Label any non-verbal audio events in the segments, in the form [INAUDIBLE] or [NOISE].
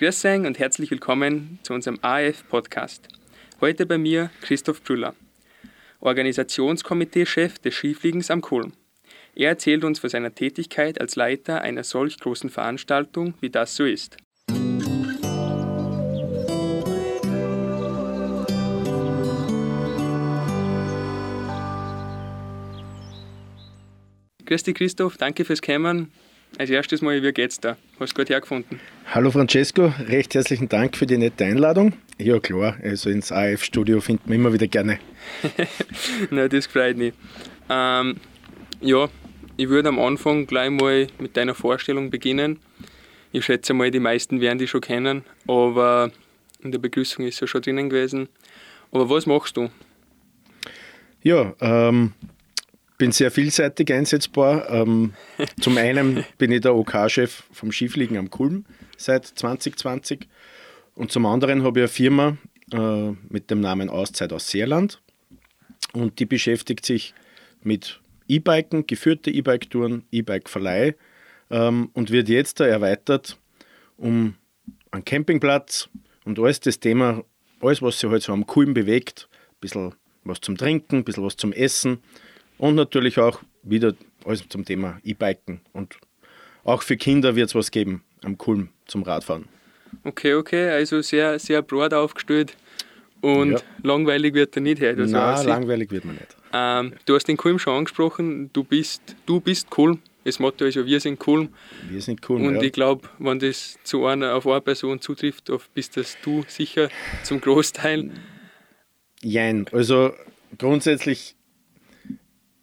Grüß euch und herzlich willkommen zu unserem AF-Podcast. Heute bei mir Christoph Brüller, Organisationskomitee-Chef des Skifliegens am Kulm. Er erzählt uns von seiner Tätigkeit als Leiter einer solch großen Veranstaltung, wie das so ist. Grüß dich Christoph, danke fürs Kommen. Als erstes Mal, wie geht's da? Hast du gut hergefunden? Hallo Francesco, recht herzlichen Dank für die nette Einladung. Ja klar, also ins AF-Studio findet man immer wieder gerne. [LAUGHS] Na, das freut mich. Ähm, ja, ich würde am Anfang gleich mal mit deiner Vorstellung beginnen. Ich schätze mal, die meisten werden dich schon kennen, aber in der Begrüßung ist ja schon drinnen gewesen. Aber was machst du? Ja, ähm, bin sehr vielseitig einsetzbar. Ähm, [LAUGHS] zum einen bin ich der OK-Chef vom Skifliegen am Kulm seit 2020 und zum anderen habe ich eine Firma äh, mit dem Namen Auszeit aus Seerland und die beschäftigt sich mit E-Biken, geführte E-Bike-Touren, E-Bike-Verleih. Ähm, und wird jetzt da erweitert um einen Campingplatz und alles das Thema, alles was sich halt so am Kulm bewegt, ein bisschen was zum Trinken, ein bisschen was zum Essen und natürlich auch wieder alles zum Thema E-Biken. Und auch für Kinder wird es was geben am Kulm zum Radfahren. Okay, okay, also sehr, sehr broad aufgestellt. Und ja. langweilig wird er nicht heute. Also Nein, langweilig wird man nicht. Ähm, du hast den Kulm schon angesprochen, du bist, du bist Kulm. Das Motto ist ja, wir sind Kulm. Wir sind Kulm, Und ja. ich glaube, wenn das zu einer, auf eine Person zutrifft, bist das du sicher zum Großteil. Jein, also grundsätzlich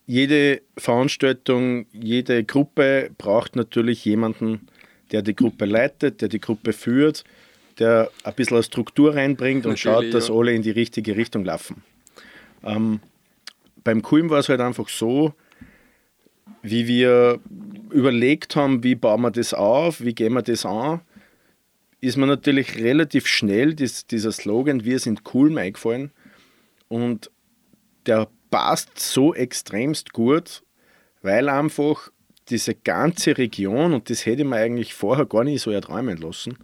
jede Veranstaltung, jede Gruppe braucht natürlich jemanden, der die Gruppe leitet, der die Gruppe führt, der ein bisschen eine Struktur reinbringt und natürlich, schaut, dass ja. alle in die richtige Richtung laufen. Ähm, beim Kulm war es halt einfach so, wie wir überlegt haben, wie bauen wir das auf, wie gehen wir das an, ist mir natürlich relativ schnell das, dieser Slogan Wir sind Kulm eingefallen. Und der passt so extremst gut, weil einfach diese ganze Region, und das hätte man eigentlich vorher gar nicht so erträumen lassen,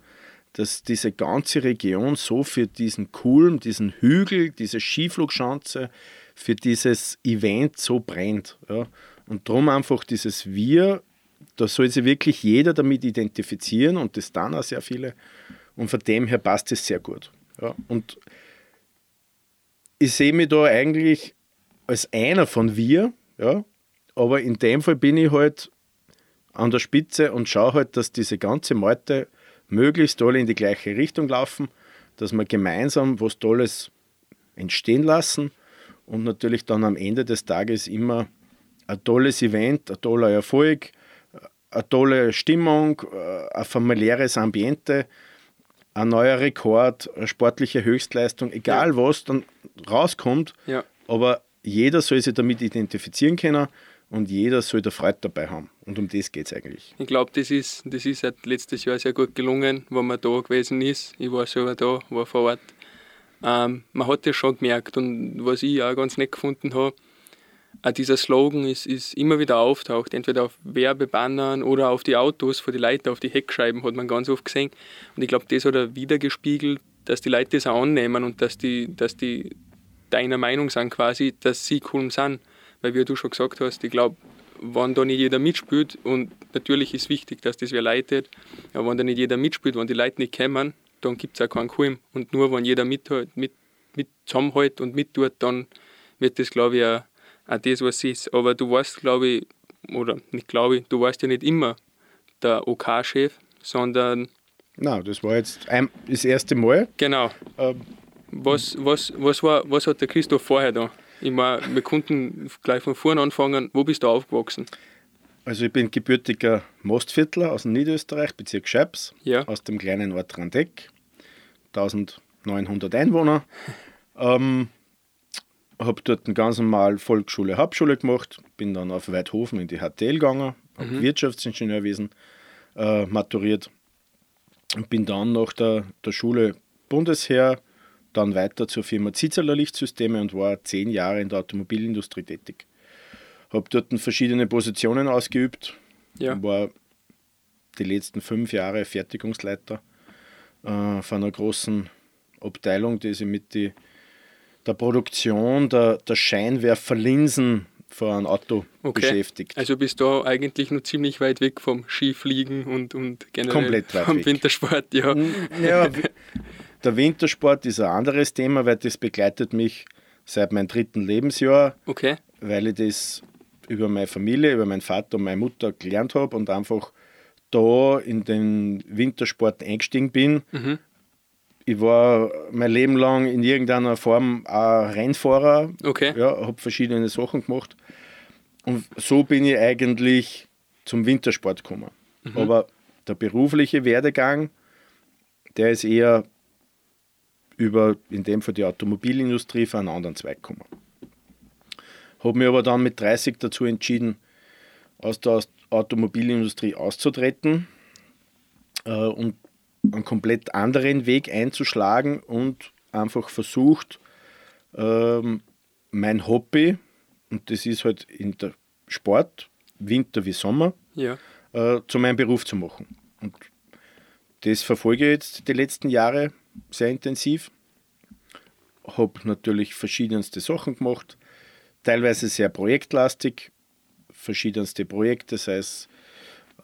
dass diese ganze Region so für diesen Kulm, diesen Hügel, diese Skiflugschanze, für dieses Event so brennt. Ja. Und darum einfach dieses Wir, da soll sich wirklich jeder damit identifizieren und das dann auch sehr viele. Und von dem her passt es sehr gut. Ja. Und ich sehe mich da eigentlich als einer von wir, ja, aber in dem Fall bin ich halt an der Spitze und schaue halt, dass diese ganze Meute möglichst alle in die gleiche Richtung laufen, dass wir gemeinsam was Tolles entstehen lassen und natürlich dann am Ende des Tages immer ein tolles Event, ein toller Erfolg, eine tolle Stimmung, ein familiäres Ambiente, ein neuer Rekord, eine sportliche Höchstleistung, egal ja. was dann rauskommt, ja. aber jeder soll sich damit identifizieren können und jeder soll da Freude dabei haben. Und um das geht es eigentlich. Ich glaube, das ist, das ist halt letztes Jahr sehr gut gelungen, wo man da gewesen ist. Ich war selber da, war vor Ort. Ähm, man hat das schon gemerkt und was ich auch ganz nett gefunden habe, auch dieser Slogan ist, ist immer wieder auftaucht, entweder auf Werbebannern oder auf die Autos, vor die Leute, auf die Heckscheiben hat man ganz oft gesehen. Und ich glaube, das hat er wieder gespiegelt, dass die Leute das auch annehmen und dass die, dass die deiner Meinung sind quasi, dass sie cool sind. Weil wie du schon gesagt hast, ich glaube, wenn da nicht jeder mitspielt, und natürlich ist wichtig, dass das wer leitet, aber wenn da nicht jeder mitspielt, wenn die Leute nicht kommen, dann gibt es auch keinen Kulm. Und nur wenn jeder mit, mit, mit zusammenhält und mittut, dann wird das, glaube ich, auch, auch das, was es ist. Aber du warst, glaube ich, oder nicht glaube ich, du warst ja nicht immer der OK-Chef, sondern. Nein, das war jetzt ein, das erste Mal. Genau. Ähm, was, was, was, war, was hat der Christoph vorher da? Ich meine, wir konnten gleich von vorne anfangen. Wo bist du aufgewachsen? Also ich bin gebürtiger Mostviertler aus dem Niederösterreich, Bezirk Scheibs, ja. aus dem kleinen Ort Randeck, 1900 Einwohner. ähm, habe dort ganz normal Volksschule, Hauptschule gemacht, bin dann auf Weidhofen in die HTL gegangen, habe mhm. Wirtschaftsingenieurwesen äh, maturiert und bin dann nach der, der Schule Bundesheer dann weiter zur Firma Zitzeler Lichtsysteme und war zehn Jahre in der Automobilindustrie tätig. Habe dort verschiedene Positionen ausgeübt, ja. war die letzten fünf Jahre Fertigungsleiter äh, von einer großen Abteilung, die sich mit die, der Produktion der, der Scheinwerferlinsen für ein Auto okay. beschäftigt. Also bist du eigentlich nur ziemlich weit weg vom Skifliegen und, und generell Komplett weit vom. Wintersport, ja. ja. [LAUGHS] Der Wintersport ist ein anderes Thema, weil das begleitet mich seit meinem dritten Lebensjahr. Okay. Weil ich das über meine Familie, über meinen Vater und meine Mutter gelernt habe und einfach da in den Wintersport eingestiegen bin. Mhm. Ich war mein Leben lang in irgendeiner Form ein Rennfahrer. Okay. Ja, habe verschiedene Sachen gemacht. Und so bin ich eigentlich zum Wintersport gekommen. Mhm. Aber der berufliche Werdegang, der ist eher über, in dem Fall die Automobilindustrie, für einen anderen Zweig gekommen. Habe mich aber dann mit 30 dazu entschieden, aus der Automobilindustrie auszutreten äh, und einen komplett anderen Weg einzuschlagen und einfach versucht, ähm, mein Hobby, und das ist halt in der Sport, Winter wie Sommer, ja. äh, zu meinem Beruf zu machen. Und das verfolge ich jetzt die letzten Jahre sehr intensiv. Habe natürlich verschiedenste Sachen gemacht, teilweise sehr projektlastig, verschiedenste Projekte, sei es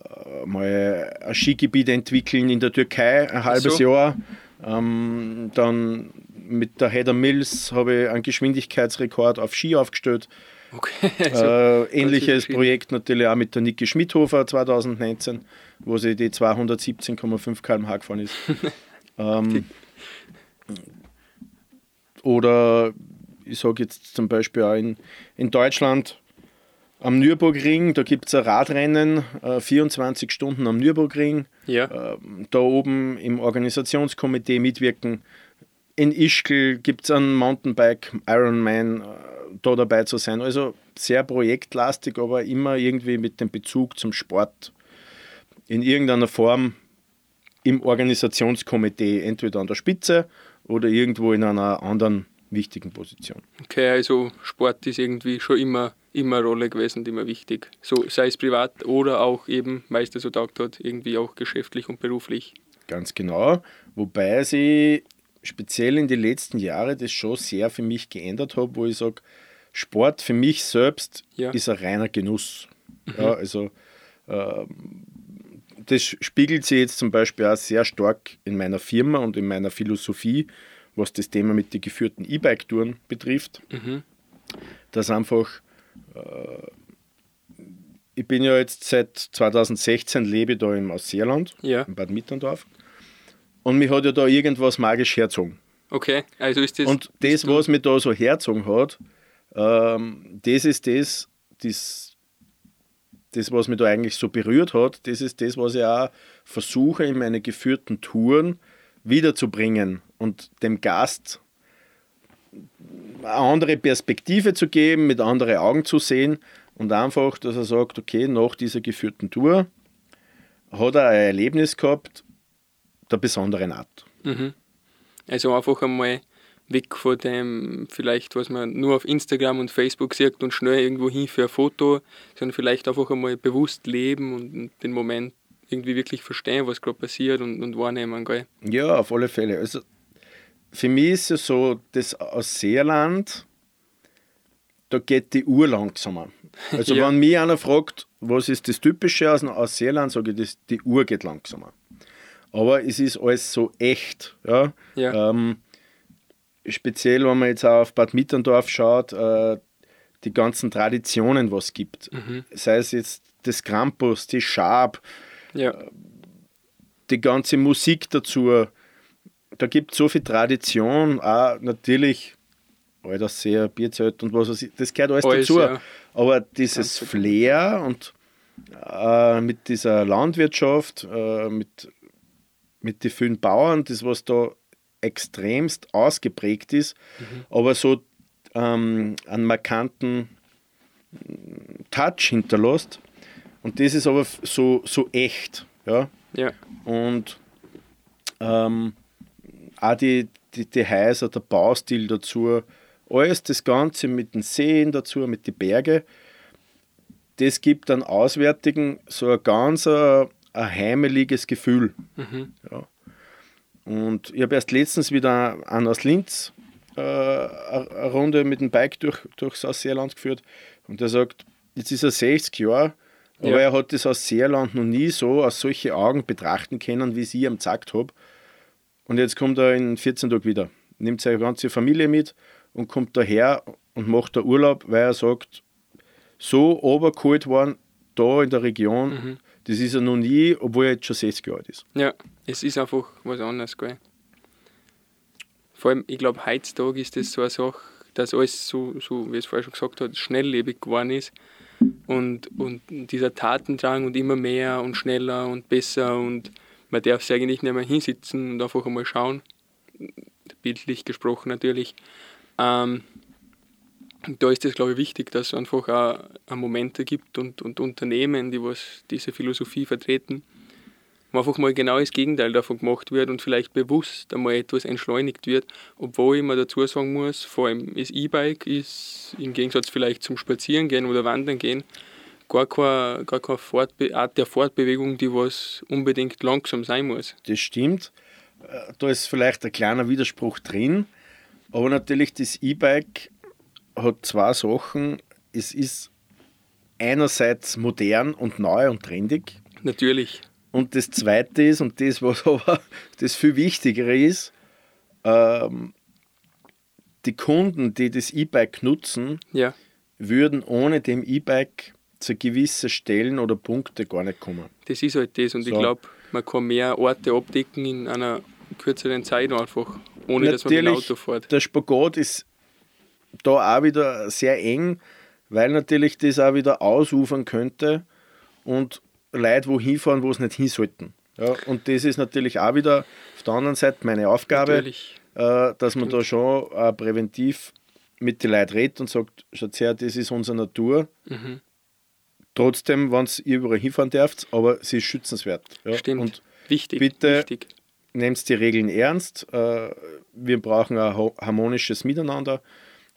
äh, mal ein Skigebiet entwickeln in der Türkei, ein halbes so. Jahr. Ähm, dann mit der Heather Mills habe ich einen Geschwindigkeitsrekord auf Ski aufgestellt. Okay, [LAUGHS] also äh, ähnliches Projekt natürlich auch mit der Niki Schmidhofer 2019, wo sie die 217,5 km/h gefahren ist. [LAUGHS] ähm, oder ich sage jetzt zum Beispiel auch in, in Deutschland am Nürburgring, da gibt es ein Radrennen, äh, 24 Stunden am Nürburgring. Ja. Äh, da oben im Organisationskomitee mitwirken. In Ischgl gibt es einen Mountainbike Ironman, äh, da dabei zu sein. Also sehr projektlastig, aber immer irgendwie mit dem Bezug zum Sport in irgendeiner Form im Organisationskomitee, entweder an der Spitze oder irgendwo in einer anderen wichtigen Position. Okay, also Sport ist irgendwie schon immer, immer eine Rolle gewesen, immer wichtig. So sei es privat oder auch eben, weil es dir so taugt hat, irgendwie auch geschäftlich und beruflich. Ganz genau. Wobei sie speziell in den letzten Jahren das schon sehr für mich geändert habe, wo ich sage, Sport für mich selbst ja. ist ein reiner Genuss. Mhm. Ja, also äh, das spiegelt sich jetzt zum Beispiel auch sehr stark in meiner Firma und in meiner Philosophie, was das Thema mit den geführten E-Bike-Touren betrifft. Mhm. Dass einfach, äh, ich bin ja jetzt seit 2016 lebe da im Ausseerland, ja. in Bad Mitterndorf. Und mich hat ja da irgendwas magisch herzogen. Okay, also ist das. Und das, was mich da so herzogen hat, ähm, das ist das, das, das, was mich da eigentlich so berührt hat, das ist das, was ich auch versuche in meine geführten Touren wiederzubringen und dem Gast eine andere Perspektive zu geben, mit anderen Augen zu sehen und einfach, dass er sagt, okay, nach dieser geführten Tour hat er ein Erlebnis gehabt der besonderen Art. Mhm. Also einfach einmal weg von dem, vielleicht, was man nur auf Instagram und Facebook sieht und schnell irgendwo hin für ein Foto, sondern vielleicht einfach einmal bewusst leben und den Moment irgendwie wirklich verstehen, was gerade passiert und, und wahrnehmen. Gell? Ja, auf alle Fälle. Also für mich ist es so, das aus Seerland, da geht die Uhr langsamer. Also [LAUGHS] ja. wenn mich einer fragt, was ist das Typische aus, aus Seerland, sage ich, das, die Uhr geht langsamer. Aber es ist alles so echt. Ja? ja. Ähm, speziell, wenn man jetzt auch auf Bad Mitterndorf schaut, äh, die ganzen Traditionen, was es gibt. Mhm. Sei es jetzt das Krampus, die Schab, ja. Äh, die ganze Musik dazu. Da gibt es so viel Tradition, auch natürlich sehr Bierzelt und was weiß ich, das gehört alles, alles dazu. Ja. Aber dieses Flair und äh, mit dieser Landwirtschaft, äh, mit, mit den vielen Bauern, das was da extremst ausgeprägt ist, mhm. aber so ähm, einen markanten Touch hinterlässt. Und das ist aber so, so echt. Ja? ja. Und ähm, auch die, die, die Häuser, der Baustil dazu, alles das Ganze mit den Seen dazu, mit den Bergen, das gibt dann Auswärtigen so ein ganz ein, ein heimeliges Gefühl. Mhm. Ja. Und ich habe erst letztens wieder einen aus Linz äh, eine Runde mit dem Bike durch, durch Sauseerland geführt und der sagt, jetzt ist er 60 Jahre, aber ja. er hat das aus Seerland noch nie so aus solchen Augen betrachten können, wie ich ihm gesagt habe. Und jetzt kommt er in 14 Tagen wieder, nimmt seine ganze Familie mit und kommt daher und macht da Urlaub, weil er sagt, so obergeholt worden, da in der Region, mhm. Das ist er noch nie, obwohl er jetzt schon 60 Jahre alt ist. Ja, es ist einfach was anderes, gell. Vor allem, ich glaube, heutzutage ist das so eine Sache, dass alles so, so wie es vorher schon gesagt hat, schnelllebig geworden ist. Und, und dieser Tatendrang und immer mehr und schneller und besser und man darf sich eigentlich nicht mehr hinsitzen und einfach einmal schauen, bildlich gesprochen natürlich. Ähm, da ist es, glaube ich, wichtig, dass es einfach auch Momente gibt und, und Unternehmen, die was diese Philosophie vertreten, wo einfach mal genau das Gegenteil davon gemacht wird und vielleicht bewusst einmal etwas entschleunigt wird, obwohl ich mir dazu sagen muss, vor allem das E-Bike ist im Gegensatz vielleicht zum Spazierengehen oder Wandern gehen gar keine, gar keine Fortbe Art der Fortbewegung, die was unbedingt langsam sein muss. Das stimmt. Äh, da ist vielleicht ein kleiner Widerspruch drin, aber natürlich das E-Bike hat zwei Sachen. Es ist einerseits modern und neu und trendig. Natürlich. Und das Zweite ist, und das, was [LAUGHS] aber das viel Wichtigere ist, ähm, die Kunden, die das E-Bike nutzen, ja. würden ohne dem E-Bike zu gewissen Stellen oder Punkte gar nicht kommen. Das ist halt das und so. ich glaube, man kann mehr Orte abdecken in einer kürzeren Zeit einfach, ohne Natürlich, dass man mit dem Auto fährt. Der Spagat ist da auch wieder sehr eng, weil natürlich das auch wieder ausufern könnte und Leute wo hinfahren, wo es nicht hin sollten. Ja, und das ist natürlich auch wieder auf der anderen Seite meine Aufgabe, äh, dass man da schon äh, präventiv mit den Leuten redet und sagt, schaut her, das ist unsere Natur. Mhm. Trotzdem, wenn ihr überall hinfahren dürft, aber sie ist schützenswert. Ja? Stimmt. Und wichtig. Bitte nehmt die Regeln ernst. Äh, wir brauchen ein harmonisches Miteinander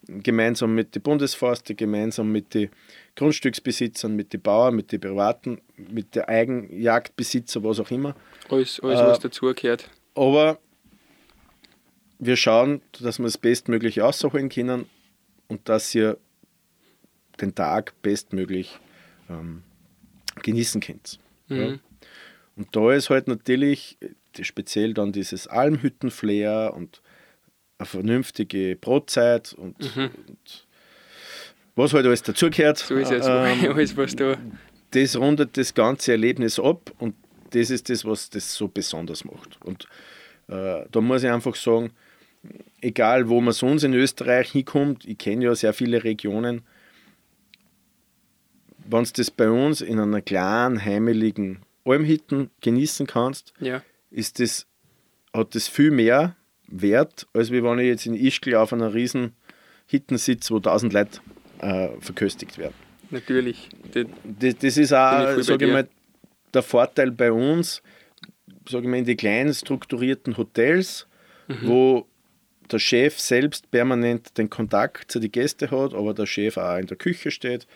gemeinsam mit den Bundesforsten, gemeinsam mit den Grundstücksbesitzern, mit den Bauern, mit den Privaten, mit den Eigenjagdbesitzern, was auch immer. Alles, alles was äh, dazugehört. Aber wir schauen, dass wir das bestmöglich rausholen können und dass ihr den Tag bestmöglich ähm, genießen könnt. Mhm. Ja. Und da ist halt natürlich speziell dann dieses Almhüttenflair und eine vernünftige Brotzeit und, mhm. und was halt alles dazugehört. So ist es, ähm, [LAUGHS] alles, was da. Das rundet das ganze Erlebnis ab und das ist das, was das so besonders macht. Und äh, da muss ich einfach sagen, egal wo man sonst in Österreich hinkommt, ich kenne ja sehr viele Regionen, wenn du das bei uns in einer kleinen, heimeligen Almhütten genießen kannst, ja. ist das, hat das viel mehr Wert, als wenn ich jetzt in Ischgl auf einer riesen Hitten sitze, wo tausend Leute äh, verköstigt werden. Natürlich. Das, das, ist auch, sage ich mal, der Vorteil bei uns, sage ich mal, in die kleinen strukturierten Hotels, mhm. wo der Chef selbst permanent den Kontakt zu den Gästen hat, aber der Chef auch in der Küche steht.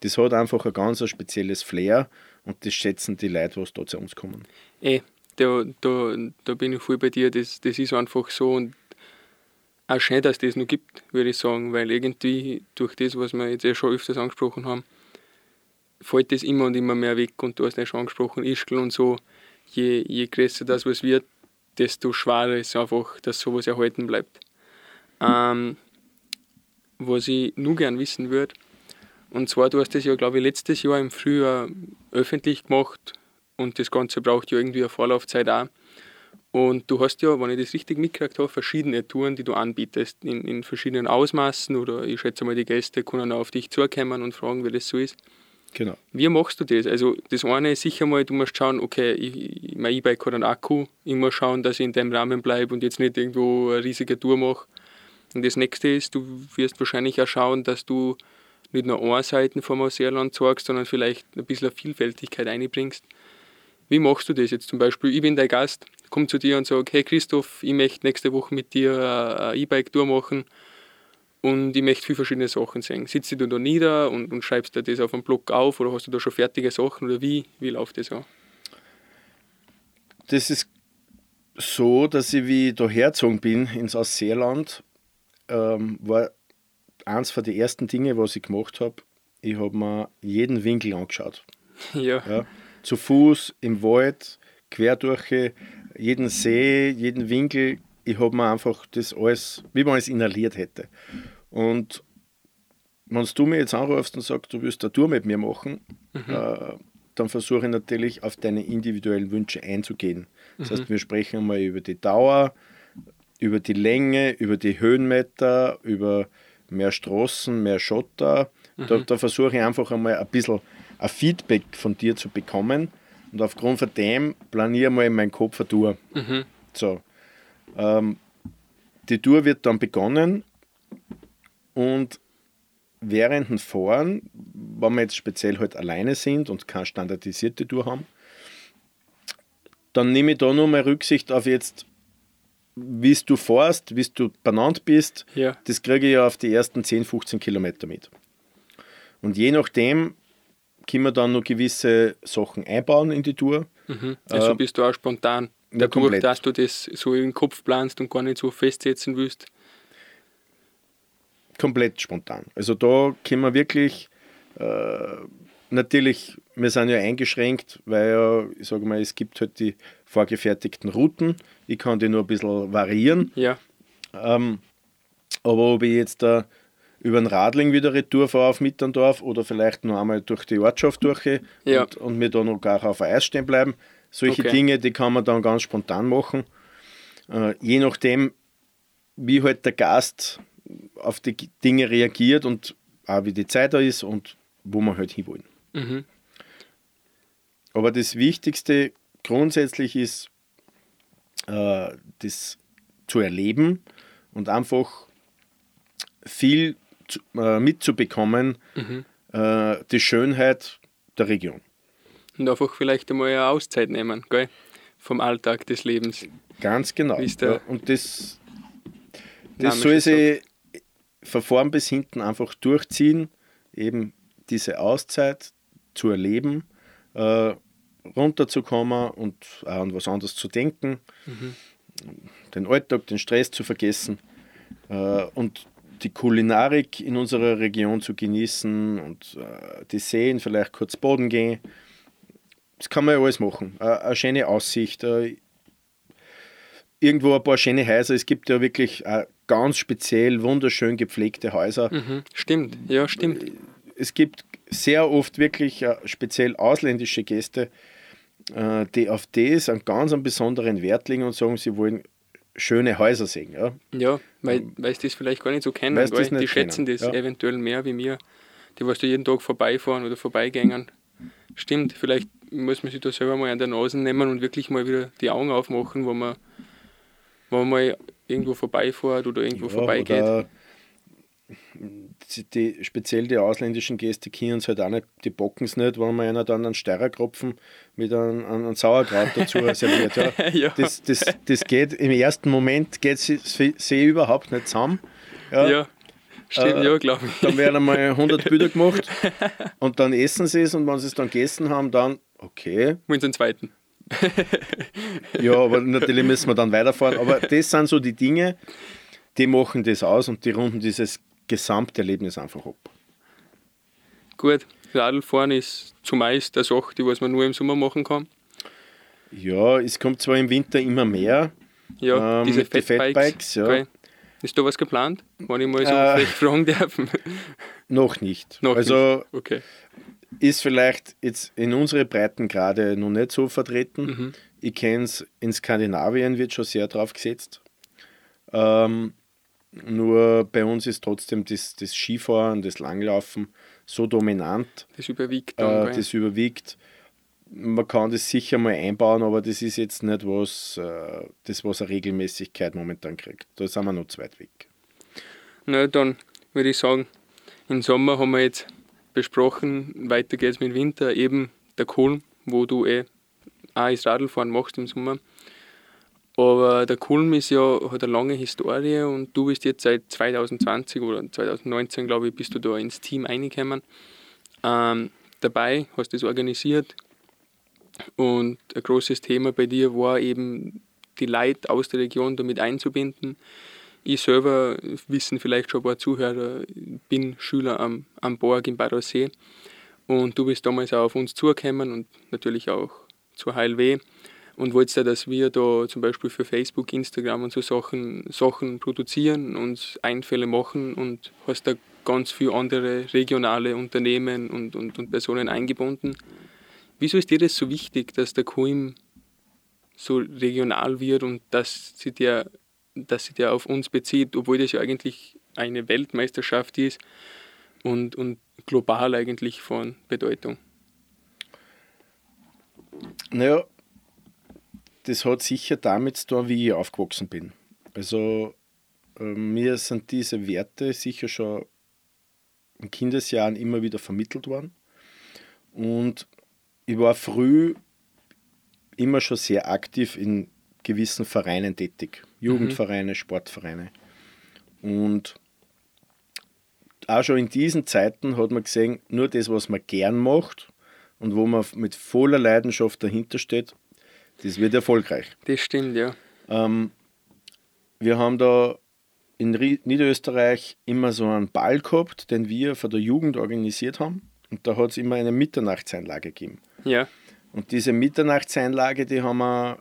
Das hat einfach ein ganz spezielles Flair und das schätzen die Leute, was da zu uns kommen. Eh, da, da, da bin ich voll bei dir. Das, das ist einfach so und auch schön, dass das noch gibt, würde ich sagen, weil irgendwie durch das, was wir jetzt eh schon öfters angesprochen haben, fällt das immer und immer mehr weg und du hast ja schon angesprochen, Ischgl und so, je, je größer das was wird, desto schwerer ist es einfach, dass sowas erhalten bleibt. Ähm, was ich nur gern wissen würde, und zwar, du hast das ja, glaube ich, letztes Jahr im Frühjahr öffentlich gemacht, und das Ganze braucht ja irgendwie eine Vorlaufzeit auch. Und du hast ja, wenn ich das richtig mitgekriegt habe, verschiedene Touren, die du anbietest, in, in verschiedenen Ausmaßen oder ich schätze mal, die Gäste können auch auf dich zukommen und fragen, wie das so ist. Genau. Wie machst du das? Also das eine ist sicher mal, du musst schauen, okay, ich, mein E-Bike hat einen Akku, ich muss schauen, dass ich in dem Rahmen bleibe und jetzt nicht irgendwo eine riesige Tour mache. Und das nächste ist, du wirst wahrscheinlich auch schauen, dass du nicht nur eine Seite vom Ausseerland zeigst, sondern vielleicht ein bisschen Vielfältigkeit einbringst. Wie machst du das jetzt zum Beispiel? Ich bin dein Gast, komme zu dir und sage, hey Christoph, ich möchte nächste Woche mit dir eine E-Bike-Tour machen und ich möchte viele verschiedene Sachen sehen. Sitzt du da nieder und, und schreibst dir das auf einem Blog auf oder hast du da schon fertige Sachen oder wie, wie läuft das an? Das ist so, dass ich, wie ich da hergezogen bin ins Ausseerland, ähm, war eins von den ersten Dinge, was ich gemacht habe, ich habe mir jeden Winkel angeschaut. [LAUGHS] Ja. Ja, zu Fuß, im Wald, quer durch jeden See, jeden Winkel. Ich habe mir einfach das alles, wie man es inhaliert hätte. Und wenn du mir jetzt anrufst und sagst, du willst eine Tour mit mir machen, äh, dann versuche ich natürlich auf deine individuellen Wünsche einzugehen. Das heißt, wir sprechen einmal über die Dauer, über die Länge, über die Höhenmeter, über mehr Straßen, mehr Schotter. Da, da versuche ich einfach einmal ein bisschen ein Feedback von dir zu bekommen. Und aufgrund von dem planiere ich mal in meinem Kopf eine Tour. So. Ähm, die Tour wird dann begonnen und während dem Fahren, wenn wir jetzt speziell halt alleine sind und keine standardisierte Tour haben, dann nehme ich da nur mal Rücksicht auf jetzt, wie du fährst, wie du benannt bist. Ja. Das kriege ich ja auf die ersten 10, 15 Kilometer mit. Und je nachdem können wir dann noch gewisse Sachen einbauen in die Tour. Also Äh, bist du auch spontan. ja, Dadurch, komplett. dass du das so im Kopf planst und gar nicht so festsetzen willst. komplett spontan. Also da können wir wirklich, äh, natürlich, wir sind ja eingeschränkt, weil ja, ich sage mal, es gibt halt die vorgefertigten Routen. Ich kann die nur ein bisschen variieren. Ja, Ähm, aber ob ich jetzt da über den Radling wieder retour fahre auf Mitterndorf oder vielleicht noch einmal durch die Ortschaft durch Ja. und, und mir da noch gar auf Eis stehen bleiben, solche Okay. Dinge, die kann man dann ganz spontan machen. Äh, je nachdem, wie halt der Gast auf die Dinge reagiert und auch wie die Zeit da ist und wo wir halt hinwollen. Mhm. Aber das Wichtigste grundsätzlich ist, äh, das zu erleben und einfach viel zu, äh, mitzubekommen, äh, die Schönheit der Region. Und einfach vielleicht einmal eine Auszeit nehmen, gell? Vom Alltag des Lebens. Ganz genau. Ja, und das, das soll sie von vorn bis hinten einfach durchziehen, eben diese Auszeit zu erleben, äh, runterzukommen und auch an was anderes zu denken, den Alltag, den Stress zu vergessen äh, und die Kulinarik in unserer Region zu genießen und äh, die Seen vielleicht kurz Boden gehen. Das kann man ja alles machen. Äh, eine schöne Aussicht, äh, irgendwo ein paar schöne Häuser. Es gibt ja wirklich äh, ganz speziell wunderschön gepflegte Häuser. Mhm. Stimmt, ja, stimmt. Es gibt sehr oft wirklich äh, speziell ausländische Gäste, äh, die auf das einen ganz einen besonderen Wert legen und sagen, sie wollen schöne Häuser sehen. Ja? Ja, weil, weil sie das vielleicht gar nicht so kennen. Nicht Die schätzen kennen, das ja. eventuell mehr wie mir, die was da jeden Tag vorbeifahren oder vorbeigängen. Stimmt, vielleicht muss man sich da selber mal an der Nase nehmen und wirklich mal wieder die Augen aufmachen, wo man, wo man mal irgendwo vorbeifährt oder irgendwo Ja, vorbeigeht. oder die, speziell die ausländischen Gäste kennen es halt auch nicht, die bocken es nicht, wenn man einer dann einen Steirerkropfen mit einem, einem Sauerkraut dazu [LAUGHS] serviert. Ja. Ja. Das, das, das geht im ersten Moment geht sie überhaupt nicht zusammen. Ja. ja, stimmt, Äh, ja, glaube ich. Dann werden einmal 100 Bilder [LAUGHS] gemacht und dann essen sie es und wenn sie es dann gegessen haben, dann okay, Wollen sie einen zweiten? [LAUGHS] ja, aber natürlich müssen wir dann weiterfahren. Aber das sind so die Dinge, die machen das aus und die runden dieses Gesamterlebnis einfach ab. Gut, Radlfahren ist zumeist eine Sache, die was man nur im Sommer machen kann. Ja, es kommt zwar im Winter immer mehr. Ja, Ähm, diese mit den Fatbikes. Ja. gell? Ist da was geplant? Wenn ich mal so Äh. vielleicht fragen darf. [LAUGHS] Noch nicht. Noch also nicht. Okay. ist vielleicht jetzt in unsere Breitengrade noch nicht so vertreten. Mhm. Ich kenne es, in Skandinavien wird schon sehr drauf gesetzt. Ähm, nur bei uns ist trotzdem das, das Skifahren, das Langlaufen so dominant, Das überwiegt dann. äh, das überwiegt. Man kann das sicher mal einbauen, aber das ist jetzt nicht was, äh, das, was eine Regelmäßigkeit momentan kriegt. Da sind wir noch zu weit weg. Na, dann würde ich sagen, im Sommer haben wir jetzt besprochen, weiter geht's mit Winter, eben der Kulm, wo du eh auch das Radlfahren machst im Sommer. Aber der Kulm ist ja, hat eine lange Historie und du bist jetzt seit 2020 oder 2019, glaube ich, bist du da ins Team reingekommen. Ähm, dabei hast du es organisiert und ein großes Thema bei dir war eben die Leute aus der Region damit einzubinden. Ich selber, wissen vielleicht schon ein paar Zuhörer, bin Schüler am, am Borg in Badersee und du bist damals auch auf uns zugekommen und natürlich auch zur HLW und wolltest ja, dass wir da zum Beispiel für Facebook, Instagram und so Sachen, Sachen produzieren und Einfälle machen und hast da ganz viele andere regionale Unternehmen und, und, und Personen eingebunden. Wieso ist dir das so wichtig, dass der Kuim so regional wird und dass sie der, dass sie der auf uns bezieht, obwohl das ja eigentlich eine Weltmeisterschaft ist und, und global eigentlich von Bedeutung? Naja, das hat sicher damit zu tun, wie ich aufgewachsen bin. Also äh, mir sind diese Werte sicher schon in Kindesjahren immer wieder vermittelt worden. Und ich war früh immer schon sehr aktiv in gewissen Vereinen tätig. Jugendvereine, mhm. Sportvereine. Und auch schon in diesen Zeiten hat man gesehen, nur das, was man gern macht und wo man mit voller Leidenschaft dahinter steht, das wird erfolgreich. Das stimmt, ja. Ähm, wir haben da in Niederösterreich immer so einen Ball gehabt, den wir von der Jugend organisiert haben. Und da hat es immer eine Mitternachtseinlage gegeben. Ja. Und diese Mitternachtseinlage, die haben wir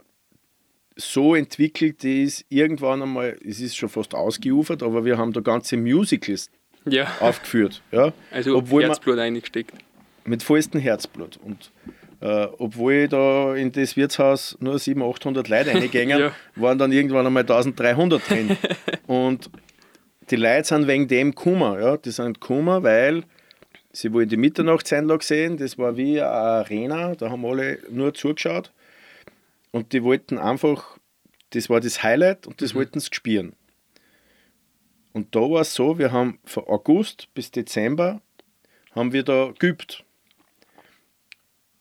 so entwickelt, die ist irgendwann einmal, es ist schon fast ausgeufert, aber wir haben da ganze Musicals ja. aufgeführt. Ja? Also Obwohl Herzblut eingesteckt. Mit vollstem Herzblut. Und äh, obwohl ich da in das Wirtshaus nur 700, 800 Leute [LAUGHS] reingängen, ja. waren dann irgendwann einmal 1300 drin. [LAUGHS] und die Leute sind wegen dem gekommen. Ja? Die sind gekommen, weil sie wollen die Mitternachtseinlage sehen. Das war wie eine Arena, da haben alle nur zugeschaut. Und die wollten einfach, das war das Highlight und das mhm. wollten sie spielen. Und da war es so, wir haben von August bis Dezember haben wir da geübt.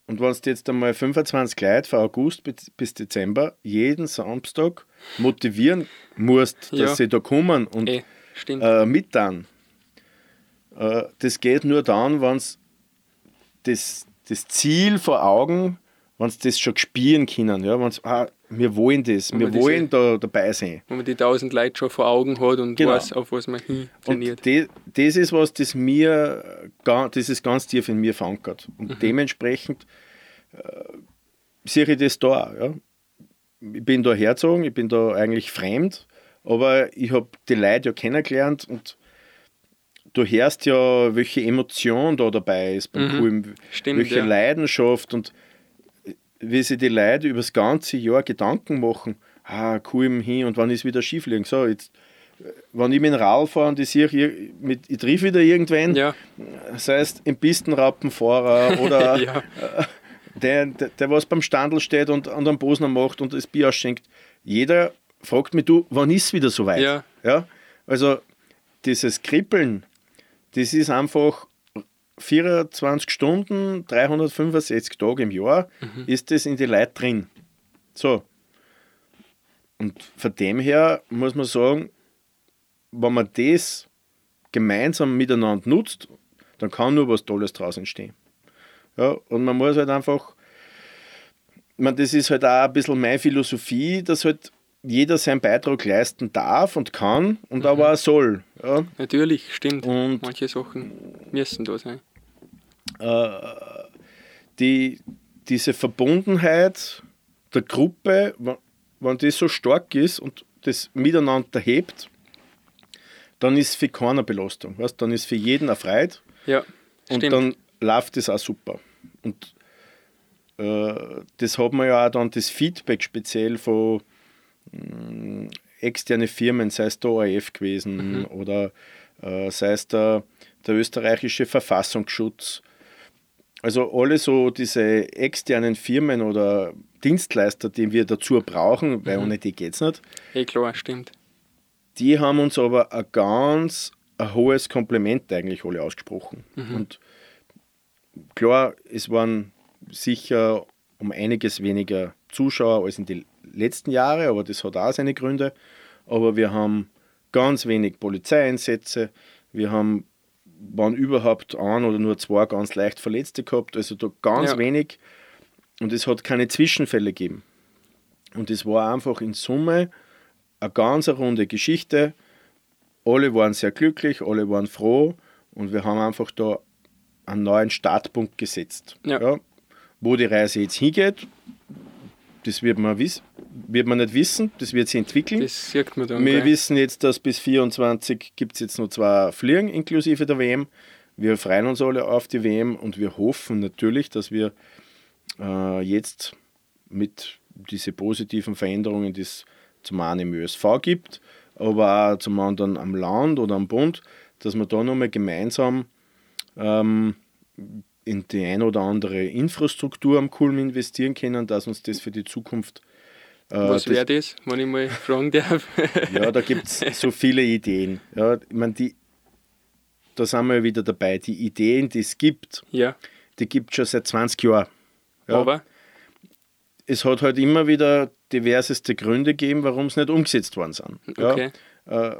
Und wenn du jetzt einmal 25 Leute von August bis Dezember jeden Samstag motivieren musst, dass ja. sie da kommen und Ey, äh, mit dann, äh, das geht nur dann, wenn das, das Ziel vor Augen, wenn sie das schon spielen können. Ja? Wenn's, ah, wir wollen das, wenn wir wollen diese, da dabei sein. Wenn man die 1000 Leute schon vor Augen hat und genau. weiß, auf was man hin trainiert. Und das, das ist was, das mir, das ist ganz tief in mir verankert. Und mhm. dementsprechend äh, sehe ich das da. Ja? Ich bin da hergezogen, ich bin da eigentlich fremd, aber ich habe die Leute ja kennengelernt und du hörst ja, welche Emotion da dabei ist beim mhm. Stimmt, welche ja. Leidenschaft und wie sich die Leute über das ganze Jahr Gedanken machen, ah, Kulm hin und wann ist wieder Skifliegen. So, jetzt, wenn ich mit dem Rad fahre und ich sehe, ich, mit, ich triff wieder irgendwen, ja. sei es im Pistenrappenfahrer [LAUGHS] oder ja. Äh, der, der, der, was beim Standel steht und, und am Bosner macht und das Bier ausschenkt. Jeder fragt mich, du, wann ist es wieder soweit? Ja. Ja? Also dieses Kribbeln, das ist einfach 24 Stunden, 365 Tage im Jahr, mhm. ist das in die Leute drin. So. Und von dem her muss man sagen, wenn man das gemeinsam miteinander nutzt, dann kann nur was Tolles draus entstehen. Ja, und man muss halt einfach, man, das ist halt auch ein bisschen meine Philosophie, dass halt jeder seinen Beitrag leisten darf und kann und mhm. aber auch soll. Ja. Natürlich, stimmt. Und Manche Sachen müssen da sein. Äh, die, diese Verbundenheit der Gruppe, wenn das so stark ist und das miteinander hebt, dann ist für keiner Belastung. Weißt? Dann ist für jeden eine Freude. Ja, und stimmt. dann läuft das auch super. Und äh, das hat man ja auch dann das Feedback speziell von äh, externe Firmen, sei es der ORF gewesen mhm. oder äh, sei es der, der österreichische Verfassungsschutz. Also alle so diese externen Firmen oder Dienstleister, die wir dazu brauchen, weil mhm. ohne die geht es nicht. Eh klar, stimmt. Die haben uns aber ein ganz ein hohes Kompliment eigentlich alle ausgesprochen. Mhm. Und klar, es waren sicher um einiges weniger Zuschauer als in den letzten Jahren, aber das hat auch seine Gründe. Aber wir haben ganz wenig Polizeieinsätze, wir haben, waren überhaupt ein oder nur zwei ganz leicht Verletzte gehabt, also da ganz ja. wenig und es hat keine Zwischenfälle gegeben. Und es war einfach in Summe eine ganz runde Geschichte. Alle waren sehr glücklich, alle waren froh und wir haben einfach da einen neuen Startpunkt gesetzt. Ja. Ja, wo die Reise jetzt hingeht, das wird man, wiss wird man nicht wissen, das wird sich entwickeln. Das sieht man dann. Wir gleich. wissen jetzt, dass bis 24 gibt es jetzt noch zwei Fliegen inklusive der WM. Wir freuen uns alle auf die WM und wir hoffen natürlich, dass wir äh, jetzt mit diesen positiven Veränderungen, die es zum einen im ÖSV gibt, aber auch zum anderen am Land oder am Bund, dass wir da nochmal gemeinsam ähm, in die ein oder andere Infrastruktur am Kulm investieren können, dass uns das für die Zukunft Was das- wäre das, wenn ich mal fragen darf? [LAUGHS] ja, da gibt es so viele Ideen. Ja, ich meine, die, da sind wir wieder dabei. Die Ideen, die es gibt, ja, die gibt es schon seit 20 Jahren. Ja, aber es hat halt immer wieder diverseste Gründe gegeben, warum es nicht umgesetzt worden sind. Ja, okay. äh,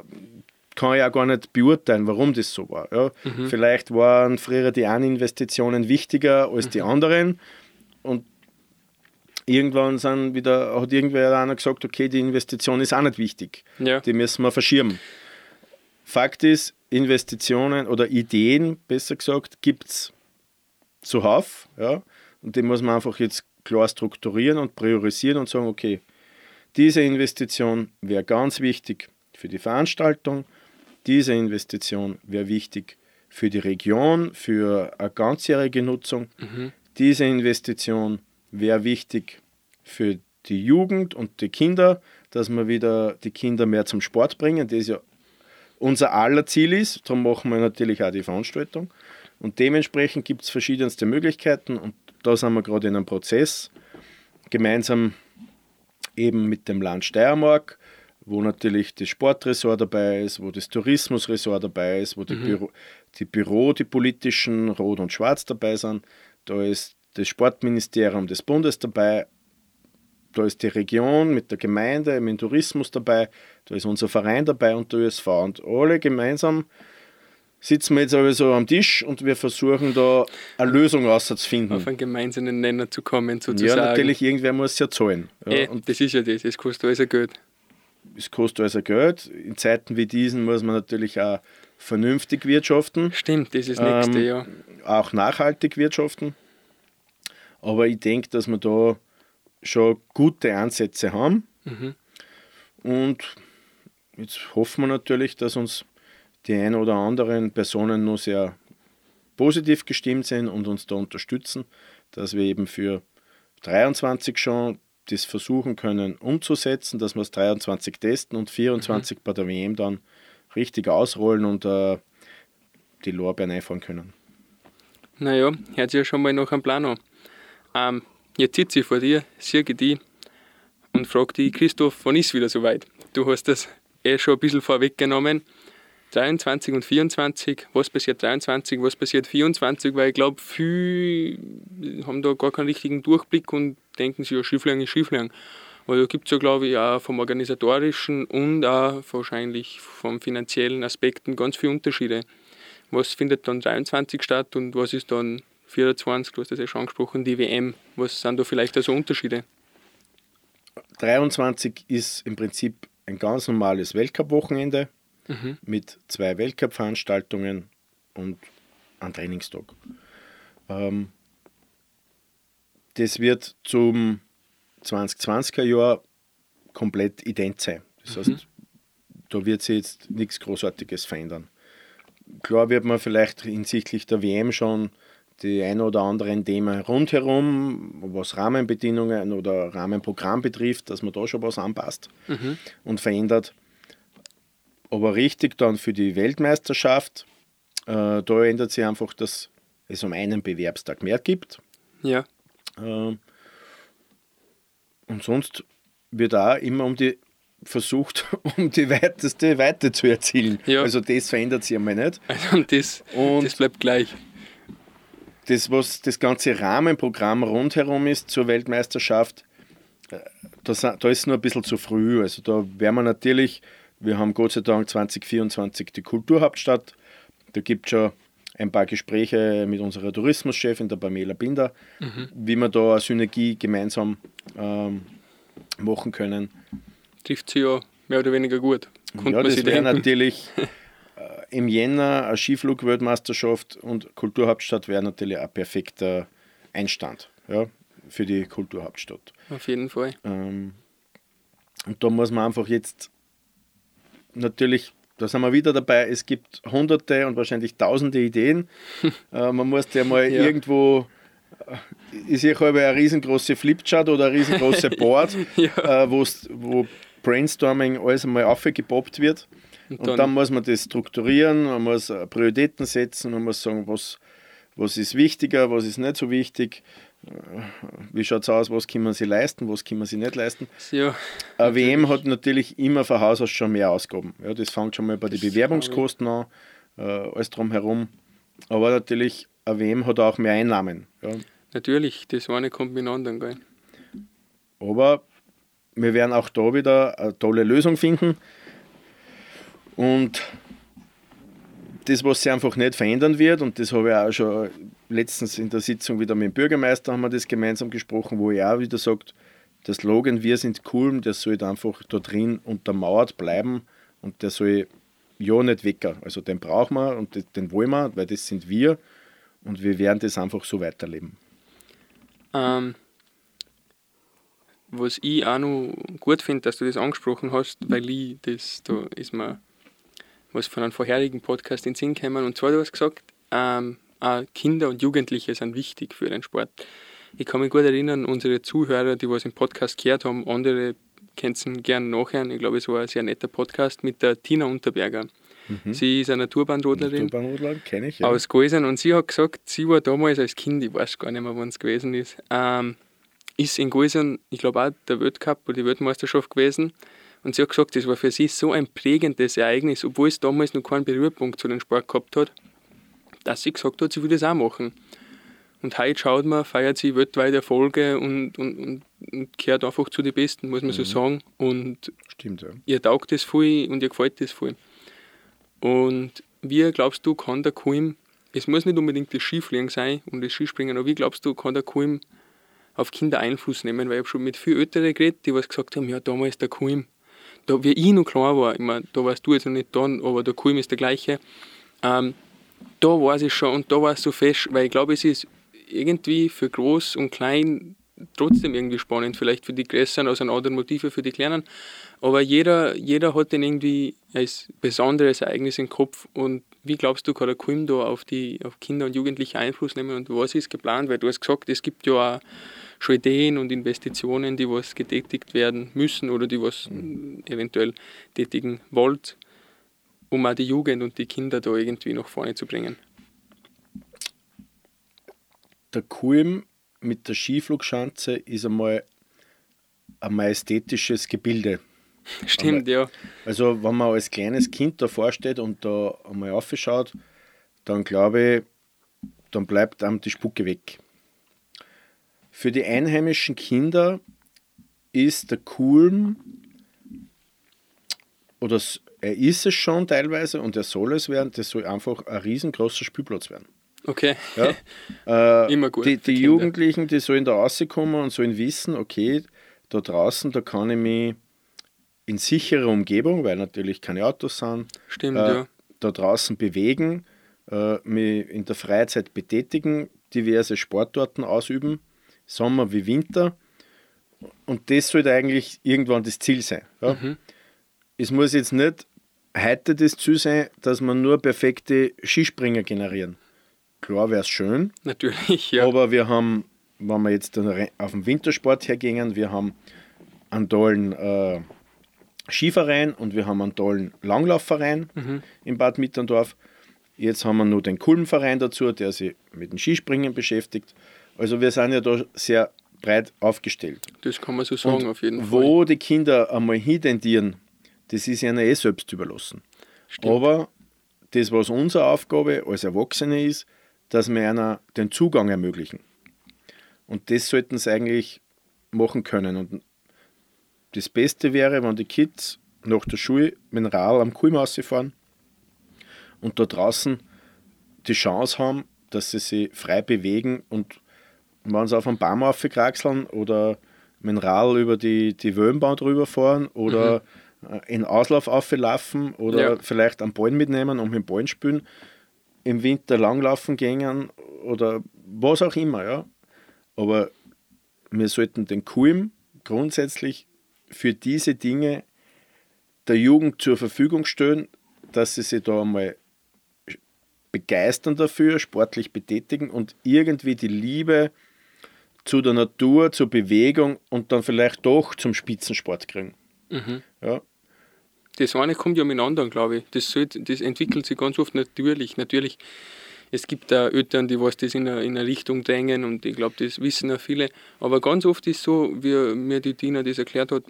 kann ich auch gar nicht beurteilen, warum das so war. Ja. Mhm. Vielleicht waren früher die einen Investitionen wichtiger als Mhm. die anderen und irgendwann sind wieder, hat irgendwer einer gesagt, okay, die Investition ist auch nicht wichtig. Ja. Die müssen wir verschieben. Fakt ist, Investitionen oder Ideen, besser gesagt, gibt es zuhauf. Ja? Und die muss man einfach jetzt klar strukturieren und priorisieren und sagen, okay, diese Investition wäre ganz wichtig für die Veranstaltung, diese Investition wäre wichtig für die Region, für eine ganzjährige Nutzung, diese Investition wäre wichtig für die Jugend und die Kinder, dass wir wieder die Kinder mehr zum Sport bringen, das ja unser aller Ziel ist. Darum machen wir natürlich auch die Veranstaltung. Und dementsprechend gibt es verschiedenste Möglichkeiten und da sind wir gerade in einem Prozess, gemeinsam eben mit dem Land Steiermark, wo natürlich das Sportressort dabei ist, wo das Tourismusressort dabei ist, wo die, Büro, die Büro, die politischen Rot und Schwarz dabei sind. Da ist das Sportministerium des Bundes dabei, da ist die Region mit der Gemeinde, mit dem Tourismus dabei, da ist unser Verein dabei und der ÖSV. Und alle gemeinsam sitzen wir jetzt also am Tisch und wir versuchen da eine Lösung auszufinden. auf einen gemeinsamen Nenner zu kommen, Ja, sozusagen. natürlich, irgendwer muss ja zahlen. Ja, Eh, und das ist ja das, es kostet alles Geld. es kostet also Geld. In Zeiten wie diesen muss man natürlich auch vernünftig wirtschaften, Stimmt, das ist das nächste, Ähm, ja. auch nachhaltig wirtschaften. Aber ich denke, dass wir da schon gute Ansätze haben. Mhm. Und jetzt hoffen wir natürlich, dass uns die ein oder anderen Personen nur sehr positiv gestimmt sind und uns da unterstützen, dass wir eben für 23 schon das versuchen können umzusetzen, dass wir es 23 testen und 24 bei der WM dann richtig ausrollen und äh, die Lorbeeren einfahren können. Naja, hört sich ja schon mal nach einem Plan an. Ähm, jetzt sitze ich vor dir, sehe die und frage dich, Christoph, wann ist wieder soweit? Du hast das eh schon ein bisschen vorweggenommen. 23 und 24, was passiert 23, was passiert 24, weil ich glaube, viele haben da gar keinen richtigen Durchblick und denken sich, ja, Schieflang ist Schieflang. Aber da gibt es ja, glaube ich, auch vom organisatorischen und auch wahrscheinlich vom finanziellen Aspekten ganz viele Unterschiede. Was findet dann 23 statt und was ist dann 24, du hast das ja schon angesprochen, die WM. Was sind da vielleicht also Unterschiede? 23 ist im Prinzip ein ganz normales Weltcup-Wochenende Mhm. mit zwei Weltcup-Veranstaltungen und einem Trainingstag. Ähm, das wird zum 2020er Jahr komplett ident sein. Das heißt, da wird sich jetzt nichts Großartiges verändern. Klar wird man vielleicht hinsichtlich der WM schon die ein oder anderen Themen rundherum, was Rahmenbedingungen oder Rahmenprogramm betrifft, dass man da schon was anpasst Mhm. und verändert. Aber richtig dann für die Weltmeisterschaft, äh, da ändert sich einfach, dass es um einen Bewerbstag mehr gibt. Ja, Ähm, und sonst wird auch immer um die versucht, [LAUGHS] um die weiteste Weite zu erzielen. Ja. Also das verändert sich einmal nicht. also das, Und- das bleibt gleich. Das, was das ganze Rahmenprogramm rundherum ist zur Weltmeisterschaft, äh, da, sa- da ist es nur ein bisschen zu früh. Also da werden wir natürlich, wir haben Gott sei Dank 2024 die Kulturhauptstadt. Da gibt es schon ein paar Gespräche mit unserer Tourismuschefin, der Pamela Binder, wie wir da eine Synergie gemeinsam ähm, machen können. Trifft sie ja mehr oder weniger gut. Konnte ja, das wäre natürlich [LAUGHS] im Jänner eine Skiflug-Weltmeisterschaft und Kulturhauptstadt wäre natürlich ein perfekter Einstand ja, für die Kulturhauptstadt. Auf jeden Fall. Ähm, und da muss man einfach jetzt natürlich, da sind wir wieder dabei, es gibt hunderte und wahrscheinlich tausende Ideen. [LAUGHS] äh, man muss ja mal ja. irgendwo ich sehe halb eine riesengroße Flipchart oder ein riesengroße [LAUGHS] Board, ja. äh, wo Brainstorming alles einmal aufgepoppt wird. Und dann, und dann, muss man das strukturieren, man muss äh, Prioritäten setzen, man muss sagen, was, was ist wichtiger, was ist nicht so wichtig, äh, wie schaut es aus, was kann man sich leisten, was kann man sich nicht leisten. Ja, Eine WM hat natürlich immer von Haus aus schon mehr Ausgaben. Ja, das fängt schon mal bei den Bewerbungskosten an, äh, alles drumherum. Aber natürlich, eine WM hat auch mehr Einnahmen. Ja. Natürlich, das eine kommt miteinander, gell? Aber wir werden auch da wieder eine tolle Lösung finden. Und das, was sich einfach nicht verändern wird, und das habe ich auch schon letztens in der Sitzung wieder mit dem Bürgermeister haben wir das gemeinsam gesprochen, wo er auch wieder sagt, der Slogan Wir sind cool, der soll einfach da drin untermauert bleiben und der soll ja nicht wecker. Also den brauchen wir und den wollen wir, weil das sind wir und wir werden das einfach so weiterleben. Ähm, was ich auch noch gut finde, dass du das angesprochen hast, weil ich das, da ist mir was von einem vorherigen Podcast in den Sinn gekommen. Und zwar, du hast gesagt, ähm, Kinder und Jugendliche sind wichtig für den Sport. Ich kann mich gut erinnern, unsere Zuhörer, die was im Podcast gehört haben, andere kennen es gerne nachhören. Ich glaube, es war ein sehr netter Podcast mit der Tina Unterberger. Mhm. Sie ist eine Naturbahnrodlerin. Naturbahnrodlerin, kenne ich, ja. Aus Gäusern. Und sie hat gesagt, sie war damals als Kind, ich weiß gar nicht mehr, wann es gewesen ist, ähm, ist in Gäusern, ich glaube auch der Weltcup oder die Weltmeisterschaft gewesen. Und sie hat gesagt, das war für sie so ein prägendes Ereignis, obwohl es damals noch keinen Berührpunkt zu dem Sport gehabt hat, dass sie gesagt hat, sie will das auch machen. Und heute schaut man, feiert sie weltweit Erfolge und, und, und, und gehört einfach zu den Besten, muss man mhm. so sagen. Und Stimmt, ja. ihr taugt das voll und ihr gefällt das voll. Und wie glaubst du, kann der Kulm, es muss nicht unbedingt das Skifliegen sein und das Skispringen, aber wie glaubst du, kann der Kulm auf Kinder Einfluss nehmen? Weil ich habe schon mit vielen Älteren geredet, die was gesagt haben, ja, damals der Kulm, da, wie ich noch klar war, ich meine, da warst du jetzt noch nicht da, aber der Kulm ist der gleiche, ähm, da war es schon und da war es so fest, weil ich glaube, es ist irgendwie für groß und klein trotzdem irgendwie spannend, vielleicht für die Größeren aus einem anderen Motive für die Kleinen, aber jeder, jeder hat den irgendwie als besonderes Ereignis im Kopf und wie glaubst du, kann der Kulm da auf die auf Kinder und Jugendliche Einfluss nehmen und was ist geplant? Weil du hast gesagt, es gibt ja auch schon Ideen und Investitionen, die was getätigt werden müssen oder die was mhm. eventuell tätigen wollt, um auch die Jugend und die Kinder da irgendwie nach vorne zu bringen. Der Kulm mit der Skiflugschanze ist einmal ein majestätisches Gebilde. Stimmt, ja. Also, wenn man als kleines Kind davor steht und da einmal aufschaut, dann glaube ich, dann bleibt einem die Spucke weg. Für die einheimischen Kinder ist der Kulm, oder er ist es schon teilweise und er soll es werden, das soll einfach ein riesengroßer Spielplatz werden. Okay. Ja? [LAUGHS] Äh, Immer gut. Die, die Jugendlichen, die sollen da rauskommen und sollen wissen, okay, da draußen, da kann ich mich in sicherer Umgebung, weil natürlich keine Autos sind, Stimmt, äh, ja. da draußen bewegen, äh, mich in der Freizeit betätigen, diverse Sportarten ausüben, Sommer wie Winter. Und das sollte eigentlich irgendwann das Ziel sein. Ja? Mhm. Es muss jetzt nicht heute das Ziel sein, dass man nur perfekte Skispringer generieren. Klar wäre es schön. Natürlich, ja. Aber wir haben, wenn wir jetzt auf den Wintersport hergehen, wir haben einen tollen äh, Skiverein und wir haben einen tollen Langlaufverein mhm. in Bad Mitterndorf. Jetzt haben wir nur den Kulmverein dazu, der sich mit dem Skispringen beschäftigt. Also wir sind ja da sehr breit aufgestellt. Das kann man so sagen, und auf jeden Fall. Wo die Kinder einmal hintendieren, das ist ihnen eh selbst überlassen. Stimmt. Aber das, was unsere Aufgabe als Erwachsene ist, dass wir einer den Zugang ermöglichen. Und das sollten sie eigentlich machen können. Und das Beste wäre, wenn die Kids nach der Schule mit dem Rad am Kulmaus fahren und da draußen die Chance haben, dass sie sich frei bewegen und wenn sie auf einem Baum aufkraxeln oder mit dem Rad über die, die Wöllenbahn drüber fahren oder mhm. in Auslauf auflaufen oder ja. vielleicht einen Ball mitnehmen und mit dem Ball spielen, im Winter langlaufen gehen oder was auch immer, ja. Aber wir sollten den Kulm grundsätzlich für diese Dinge der Jugend zur Verfügung stellen, dass sie sich da einmal begeistern dafür, sportlich betätigen und irgendwie die Liebe zu der Natur, zur Bewegung und dann vielleicht doch zum Spitzensport kriegen. Mhm. Ja. Das eine kommt ja miteinander, glaube ich. Das, soll, das entwickelt sich ganz oft natürlich. Natürlich, es gibt da Eltern, die was das in eine, in eine Richtung drängen und ich glaube, das wissen auch viele. Aber ganz oft ist so, wie mir die Tina das erklärt hat,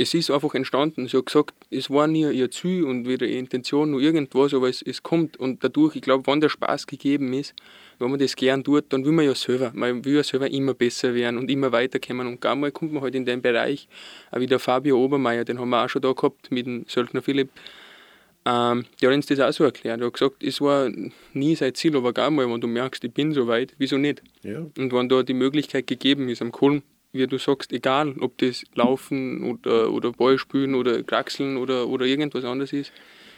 es ist einfach entstanden. Sie hat gesagt, es war nie ihr Ziel und weder ihre Intention noch irgendwas, aber es, es kommt. Und dadurch, ich glaube, wenn der Spaß gegeben ist, wenn man das gern tut, dann will man ja selber. Man will ja selber immer besser werden und immer weiterkommen. Und gar mal kommt man halt in den Bereich, auch wie der Fabio Obermeier, den haben wir auch schon da gehabt mit dem Söldner Philipp. Ähm, der hat uns das auch so erklärt. Er hat gesagt, es war nie sein Ziel, aber gar mal, wenn du merkst, ich bin so weit, wieso nicht? Ja. Und wenn da die Möglichkeit gegeben ist am Kulm, wie du sagst, egal, ob das Laufen oder, oder Ball spielen oder Kraxeln oder, oder irgendwas anderes ist,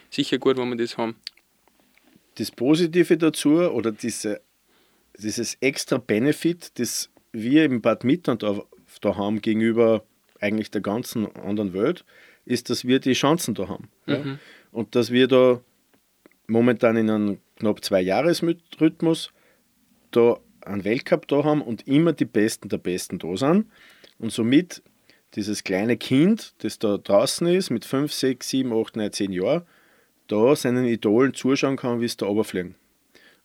sicher gut, wenn wir das haben. Das Positive dazu oder diese, dieses extra Benefit, das wir im Bad Mitteln da, haben gegenüber eigentlich der ganzen anderen Welt, ist, dass wir die Chancen da haben. Mhm. Ja? Und dass wir da momentan in einem knapp zwei Jahresrhythmus da einen Weltcup da haben und immer die Besten der Besten da sind. Und somit dieses kleine Kind, das da draußen ist, mit 5, 6, 7, 8, 9, 10 Jahren, da seinen Idolen zuschauen kann, wie sie da runterfliegen.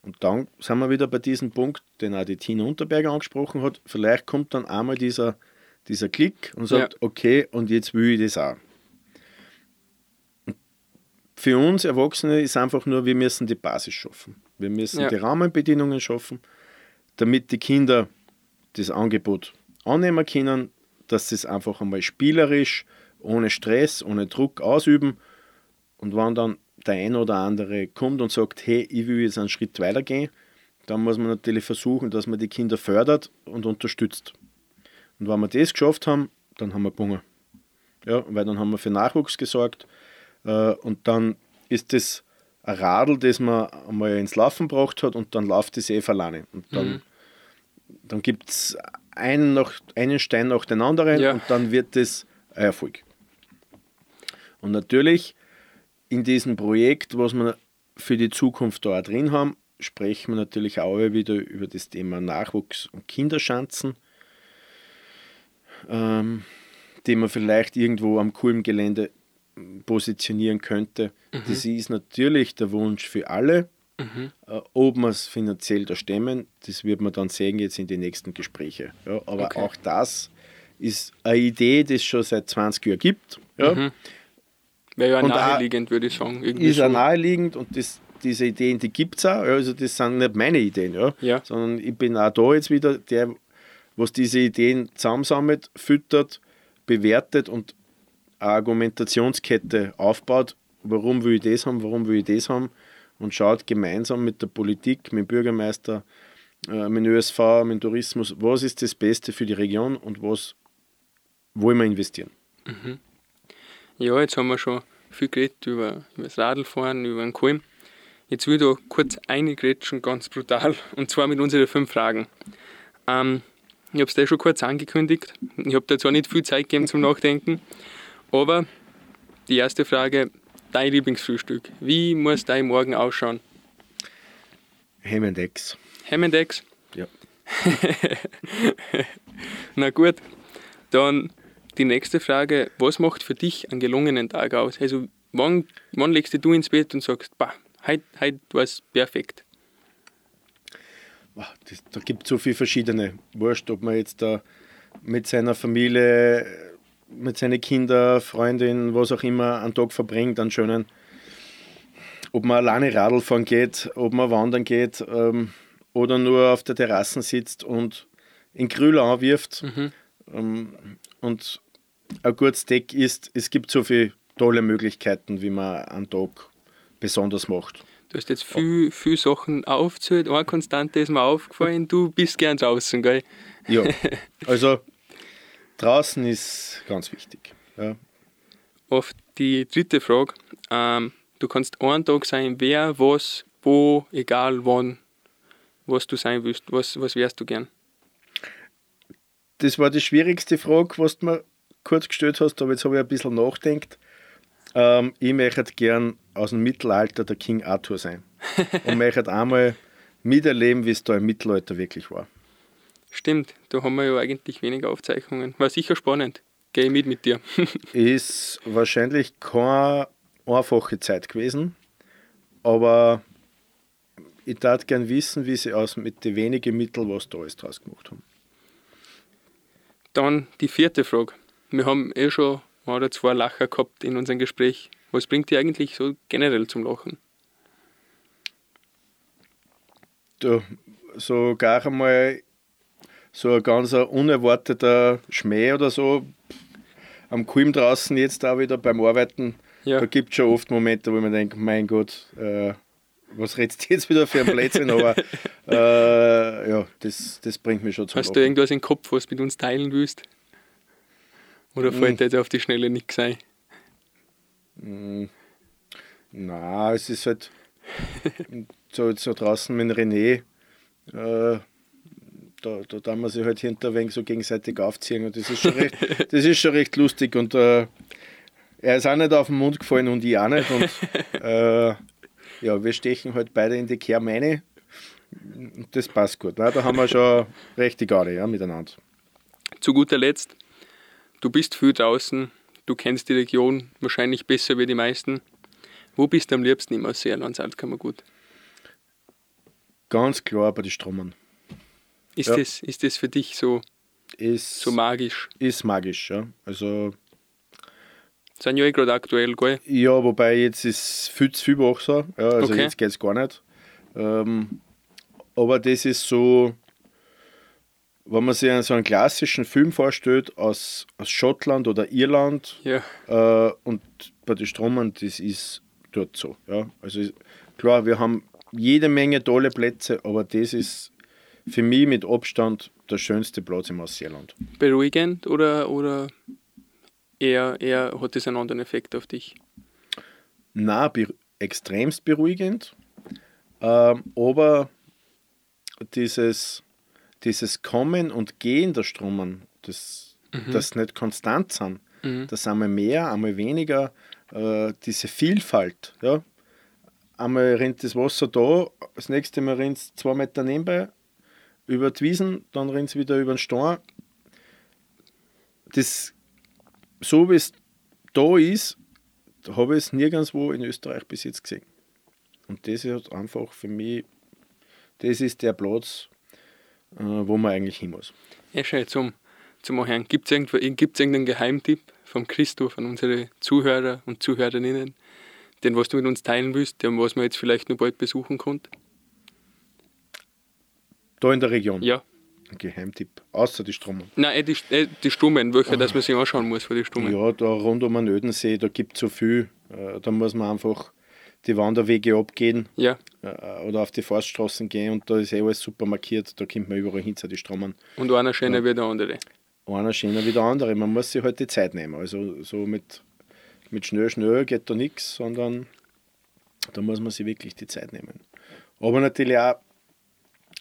Und dann sind wir wieder bei diesem Punkt, den auch die Tina Unterberger angesprochen hat. Vielleicht kommt dann einmal dieser, dieser Klick und sagt, ja. okay, und jetzt will ich das auch. Für uns Erwachsene ist einfach nur, wir müssen die Basis schaffen. Wir müssen ja. die Rahmenbedingungen schaffen damit die Kinder das Angebot annehmen können, dass sie es einfach einmal spielerisch, ohne Stress, ohne Druck ausüben. Und wenn dann der ein oder andere kommt und sagt, hey, ich will jetzt einen Schritt weitergehen, dann muss man natürlich versuchen, dass man die Kinder fördert und unterstützt. Und wenn wir das geschafft haben, dann haben wir gewonnen. Ja, weil dann haben wir für Nachwuchs gesorgt äh, und dann ist das ein Radl, das man einmal ins Laufen gebracht hat und dann läuft es eh alleine. Und dann mhm dann gibt es einen, einen Stein nach den anderen ja. und dann wird es ein Erfolg. Und natürlich in diesem Projekt, was wir für die Zukunft da drin haben, sprechen wir natürlich auch wieder über das Thema Nachwuchs- und Kinderschanzen, ähm, die man vielleicht irgendwo am coolen Gelände positionieren könnte. Mhm. Das ist natürlich der Wunsch für alle, Mhm. Äh, ob wir es finanziell da stemmen, das wird man dann sehen jetzt in den nächsten Gesprächen. Ja, aber okay. auch das ist eine Idee, die es schon seit 20 Jahren gibt. Ja. Mhm. Wäre ja naheliegend, würde ich sagen. Irgendwie ist ja naheliegend und das, diese Ideen, die gibt es auch. Also das sind nicht meine Ideen, ja, ja. sondern ich bin auch da jetzt wieder der, was diese Ideen zusammensammelt, füttert, bewertet und eine Argumentationskette aufbaut. Warum will ich das haben, warum will ich das haben? und schaut gemeinsam mit der Politik, mit dem Bürgermeister, äh, mit dem ÖSV, mit dem Tourismus, was ist das Beste für die Region und was wollen wir investieren. Mhm. Ja, jetzt haben wir schon viel geredet über, über das Radlfahren, über den Kulm. Jetzt will ich da kurz eingrätschen, ganz brutal, und zwar mit unseren fünf Fragen. Ähm, ich habe es dir schon kurz angekündigt. Ich habe da zwar nicht viel Zeit gegeben zum Nachdenken, aber die erste Frage, dein Lieblingsfrühstück? Wie muss dein Morgen ausschauen? Hemmendex. Hemmendex? Ja. [LAUGHS] Na gut, dann die nächste Frage. Was macht für dich einen gelungenen Tag aus? Also, wann, wann legst du ins Bett und sagst, bah, heute, heute war es perfekt? Das, da gibt es so viele verschiedene. Wurscht, ob man jetzt da mit seiner Familie mit seinen Kindern, Freundin, was auch immer, einen Tag verbringt, einen schönen. Ob man alleine Radl fahren geht, ob man wandern geht ähm, oder nur auf der Terrasse sitzt und in Grühl anwirft mhm. ähm, und ein gutes Deck ist. Es gibt so viele tolle Möglichkeiten, wie man einen Tag besonders macht. Du hast jetzt viele viel Sachen aufgezählt. Eine Konstante ist mir aufgefallen, du bist gern draußen, gell? Ja, [LAUGHS] also draußen ist ganz wichtig. Ja. Auf die dritte Frage. Ähm, du kannst einen Tag sein, wer, was, wo, egal wann, was du sein willst. Was, was wärst du gern? Das war die schwierigste Frage, was du mir kurz gestellt hast, aber jetzt habe ich ein bisschen nachgedacht. Ähm, ich möchte gern aus dem Mittelalter der King Arthur sein. [LAUGHS] Und möchte einmal miterleben, wie es da im Mittelalter wirklich war. Stimmt, da haben wir ja eigentlich weniger Aufzeichnungen. War sicher spannend. Gehe mit mit dir. [LAUGHS] ist wahrscheinlich keine einfache Zeit gewesen, aber ich darf gern wissen, wie sie aus mit den wenigen Mitteln was da alles draus gemacht haben. Dann die vierte Frage. Wir haben eh schon ein oder zwei Lacher gehabt in unserem Gespräch. Was bringt dir eigentlich so generell zum Lachen? Da, so gar einmal so ein ganz unerwarteter Schmäh oder so. Am Kulm draußen jetzt auch wieder beim Arbeiten. Ja. Da gibt es schon oft Momente, wo man denkt, mein Gott, äh, was redest du [LAUGHS] jetzt wieder für ein Blödsinn? Aber [LAUGHS] äh, ja, das, das bringt mich schon zum Hast Lachen. du irgendwas im Kopf, was du mit uns teilen willst? Oder fällt hm. dir jetzt auf die Schnelle nichts ein? Hm. Na, es ist halt [LAUGHS] so, so draußen mit René. Äh, da, da da man sich halt hinter wenig so gegenseitig aufziehen und das ist schon recht, [LAUGHS] das ist schon recht lustig und äh, er ist auch nicht auf den Mund gefallen und ich auch nicht und [LAUGHS] äh, ja, wir stechen halt beide in die Kehrmeine und das passt gut. Ne? Da haben wir schon recht die Garde ja, miteinander. Zu guter Letzt, du bist viel draußen, du kennst die Region wahrscheinlich besser wie die meisten. Wo bist du am liebsten im Ausseerland Salzkammergut? Ganz klar bei den Stromern. Ist, ja. das, ist das für dich so, ist, so magisch? Ist magisch, ja. Also, sind ja eh gerade aktuell, gell? Ja, wobei jetzt ist viel zu viel Wasser. Ja, also okay. jetzt geht es gar nicht. Ähm, aber das ist so, wenn man sich so einen klassischen Film vorstellt aus, aus Schottland oder Irland ja. äh, und bei den Stromern, das ist dort so. Ja. Also klar, wir haben jede Menge tolle Plätze, aber das ist für mich mit Abstand der schönste Platz im Ausseeland. Beruhigend oder, oder eher, eher hat das einen anderen Effekt auf dich? Na, be extremst beruhigend. Ähm, aber dieses, dieses Kommen und Gehen der Strommen, das, mhm. das nicht konstant sind, mhm. das einmal mehr, einmal weniger, äh, diese Vielfalt. Ja? Einmal rinnt das Wasser da, das nächste Mal rinnt es zwei Meter nebenbei, über die Wiesen, dann rennt es wieder über den Stein. Das, so wie es da ist, habe ich es nirgendwo in Österreich bis jetzt gesehen. Und das ist einfach für mich, das ist der Platz, äh, wo man eigentlich hin muss. Ja, schön, zum, zum Anhören. Gibt es irgendeinen Geheimtipp vom Christoph an unsere Zuhörer und Zuhörerinnen, den was du mit uns teilen willst, den was man jetzt vielleicht nur bald besuchen konnte? Da in der Region? Ja. Ein Geheimtipp, außer die Strummen. Nein, eh die, eh die Stummen, welche, dass man sich anschauen muss für die Stummen. Ja, da rund um den Ödensee, da gibt es so viel. Äh, da muss man einfach die Wanderwege abgehen ja. Äh, oder auf die Forststraßen gehen und da ist eh alles super markiert. Da kommt man überall hin zu den Strummen. Und einer schöner ja. wie der andere. Einer schöner wie der andere. Man muss sich halt die Zeit nehmen. Also so mit, mit schnell, schnell geht da nichts, sondern da muss man sich wirklich die Zeit nehmen. Aber natürlich auch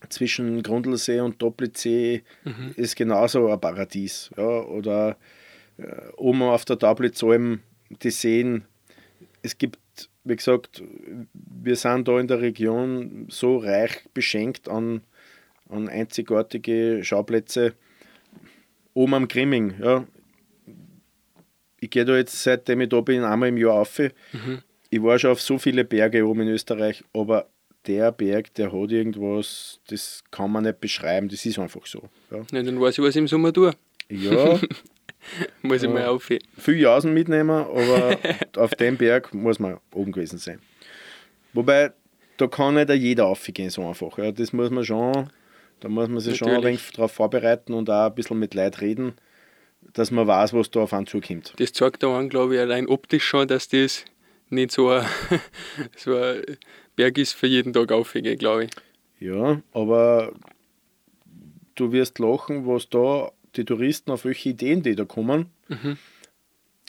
zwischen Grundlsee und Doppelsee mhm. ist genauso ein Paradies. Ja, oder äh, oben auf der Tablitzalm die Seen. Es gibt, wie gesagt, wir sind da in der Region so reich beschenkt an, an einzigartige Schauplätze. Oben am Grimming, ja. Ich gehe da jetzt, seitdem ich da bin, einmal im Jahr auf. Mhm. Ich war schon auf so viele Berge oben in Österreich, aber der Berg, der hat irgendwas, das kann man nicht beschreiben, das ist einfach so. Ja, ja dann weiß ich, was im Sommer tue. Ja. [LAUGHS] [LAUGHS] muss ich mal auf. Viel Jausen mitnehmen, aber [LAUGHS] auf dem Berg muss man oben gewesen sein. Wobei, da kann nicht jeder aufgehen, so einfach. Ja, das muss man schon, da muss man sich Natürlich. schon ein wenig darauf vorbereiten und auch ein bisschen mit Leid reden, dass man weiß, was da auf einen zukommt. Das zeigt da an, glaube ich, allein optisch schon, dass das nicht so ein, [LAUGHS] so ein Berg ist für jeden Tag aufhängen, glaube ich. Ja, aber du wirst lachen, was da die Touristen, auf welche Ideen die da kommen. Mhm.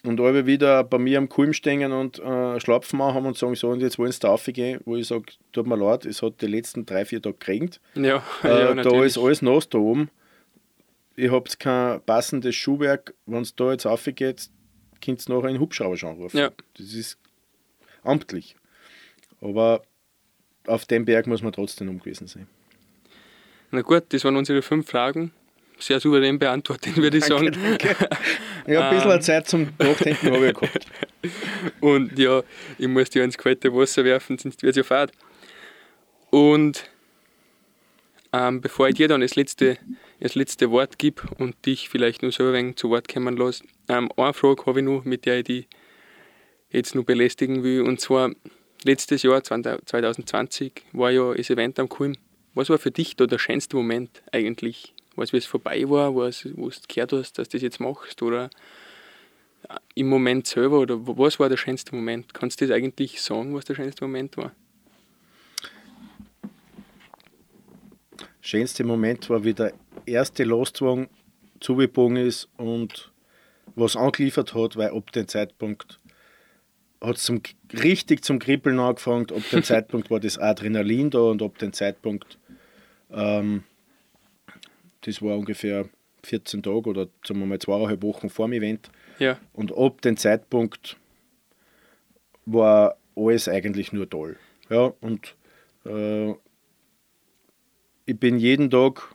Und alle wieder bei mir am Kulm stehen und äh, Schlapfen machen und sagen, so, und jetzt wollen sie da raufgehen, wo ich sage, tut mir leid, es hat die letzten drei, vier Tage geregnet. Ja, [LAUGHS] äh, ja, da ist alles nass da oben. Ihr habt kein passendes Schuhwerk, wenn es da jetzt raufgeht, könnt ihr nachher einen Hubschrauber schon anrufen. Ja. Das ist amtlich. Aber auf dem Berg muss man trotzdem umgewesen sein. Na gut, das waren unsere fünf Fragen. Sehr souverän beantwortet, [LAUGHS] würde ich sagen. Danke. [LAUGHS] Ja, ein bisschen ähm. Zeit zum Nachdenken habe ich gehabt. [LAUGHS] Und ja, ich muss dir ins kalte Wasser werfen, sonst wird es ja fad. Und ähm, bevor ich dir dann das letzte, das letzte Wort gebe und dich vielleicht nur so ein wenig zu Wort kommen lasse, ähm, eine Frage habe ich noch, mit der ich dich jetzt nur belästigen will. Und zwar, letztes Jahr, 2020, war ja das Event am Kulm. Was war für dich da der schönste Moment eigentlich? Was, wie es vorbei war, was, wo du gehört hast, dass du das jetzt machst? Oder im Moment selber? Oder was war der schönste Moment? Kannst du das eigentlich sagen, was der schönste Moment war? Schönste Moment war, wie der erste Lastwagen zugebogen ist und was angeliefert hat, weil ab dem Zeitpunkt hat es richtig zum Kribbeln angefangen. Ab dem [LAUGHS] Zeitpunkt war das Adrenalin da und ab dem Zeitpunkt, ähm, das war ungefähr 14 Tage oder sagen wir mal zweieinhalb Wochen vor dem Event. Ja. Und ab dem Zeitpunkt war alles eigentlich nur toll. Ja, und äh, ich bin jeden Tag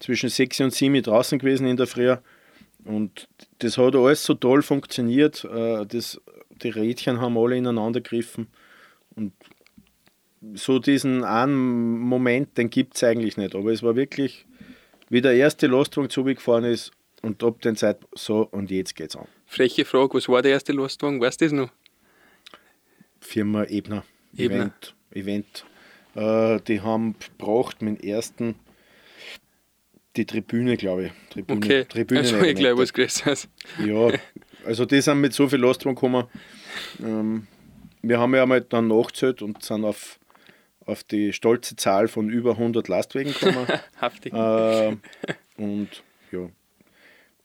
zwischen 6 und 7 draußen gewesen in der Früh. Und das hat alles so toll funktioniert. Äh, das die Rädchen haben alle ineinander gegriffen. Und so diesen einen Moment, den gibt es eigentlich nicht. Aber es war wirklich, wie der erste Lastwagen zugefahren ist und ab der Zeit so und jetzt geht's an. Freche Frage, was war der erste Lastwagen? Weißt du das noch? Firma Ebner. Ebner. Event. Event. Äh, die haben gebraucht meinen ersten die Tribüne, glaube ich. Tribüne, okay, Tribüne also ich glaube, was Größeres. Ja, also die sind mit so viel Lastwagen gekommen. Ähm, wir haben ja einmal dann nachgezählt und sind auf, auf die stolze Zahl von über 100 Lastwagen gekommen. [LAUGHS] Haftig. Äh, und ja,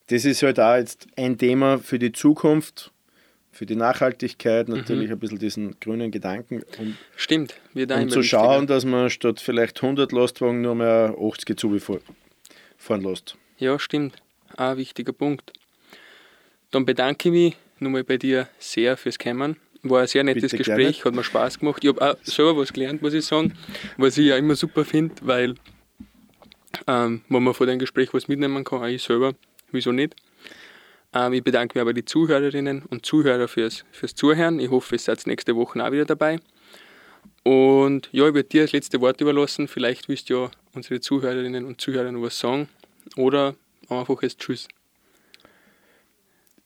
das ist halt auch jetzt ein Thema für die Zukunft, für die Nachhaltigkeit, mhm. natürlich mhm. ein bisschen diesen grünen Gedanken. Und, Stimmt, wird Und zu schauen, dass man statt vielleicht 100 Lastwagen nur mehr 80 zufahren lässt. Ja, stimmt. Ein wichtiger Punkt. Dann bedanke ich mich nochmal bei dir sehr fürs Kommen. War ein sehr nettes Bitte Gespräch, gerne. hat mir Spaß gemacht. Ich habe auch selber was gelernt, muss ich sagen, was ich ja immer super finde, weil ähm, wenn man von dem Gespräch was mitnehmen kann, auch ich selber, wieso nicht. Ähm, ich bedanke mich aber die Zuhörerinnen und Zuhörer fürs, fürs Zuhören. Ich hoffe, ihr seid nächste Woche auch wieder dabei. Und ja, ich werde dir das letzte Wort überlassen. Vielleicht willst du ja unsere Zuhörerinnen und Zuhörer noch was sagen. Oder einfach als Tschüss.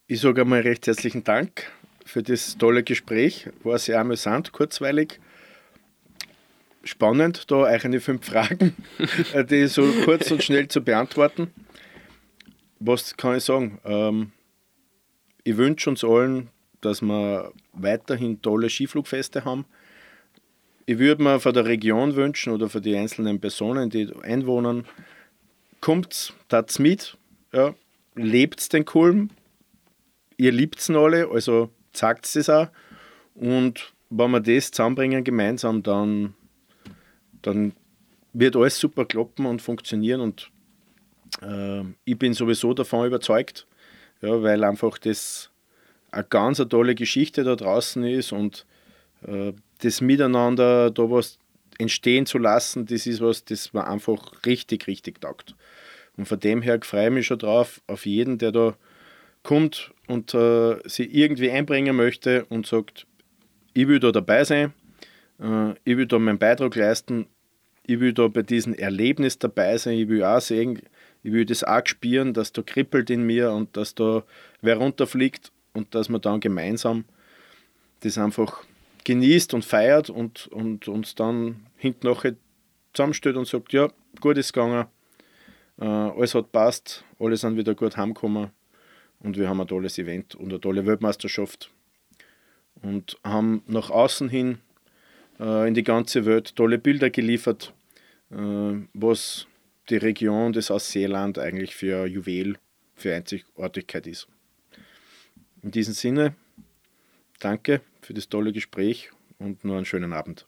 Ich sage einmal recht herzlichen Dank für das tolle Gespräch. War sehr amüsant, kurzweilig. Spannend, da euch eine fünf Fragen, [LAUGHS] äh, die so kurz und schnell zu beantworten. Was kann ich sagen? Ähm, ich wünsche uns allen, dass wir weiterhin tolle Skiflugfeste haben. Ich würde mir von der Region wünschen oder für die einzelnen Personen, die einwohnen, kommt, tat's mit, ja, lebt den Kulm, ihr liebt es alle, also zeigt es auch. Und wenn wir das zusammenbringen gemeinsam, dann, dann wird alles super klappen und funktionieren. Und äh, ich bin sowieso davon überzeugt, ja, weil einfach das eine ganz eine tolle Geschichte da draußen ist und äh, das Miteinander da was entstehen zu lassen, das ist was, das mir einfach richtig, richtig taugt. Und von dem her freue ich mich schon drauf, auf jeden, der da kommt und äh, sie irgendwie einbringen möchte und sagt, ich will da dabei sein, äh, ich will da meinen Beitrag leisten, ich will da bei diesem Erlebnis dabei sein, ich will auch sehen, ich will das auch spüren, dass da kribbelt in mir und dass da wer runterfliegt und dass man dann gemeinsam das einfach genießt und feiert und, und uns dann hinten nachher zusammenstellt und sagt, ja, gut ist gegangen, äh, alles hat passt, alle sind wieder gut heimgekommen und wir haben ein tolles Event und eine tolle Weltmeisterschaft und haben nach außen hin äh, in die ganze Welt tolle Bilder geliefert, äh, was die Region des Ausseeland eigentlich für ein Juwel, für Einzigartigkeit ist. In diesem Sinne, danke für das tolle Gespräch und nur einen schönen Abend.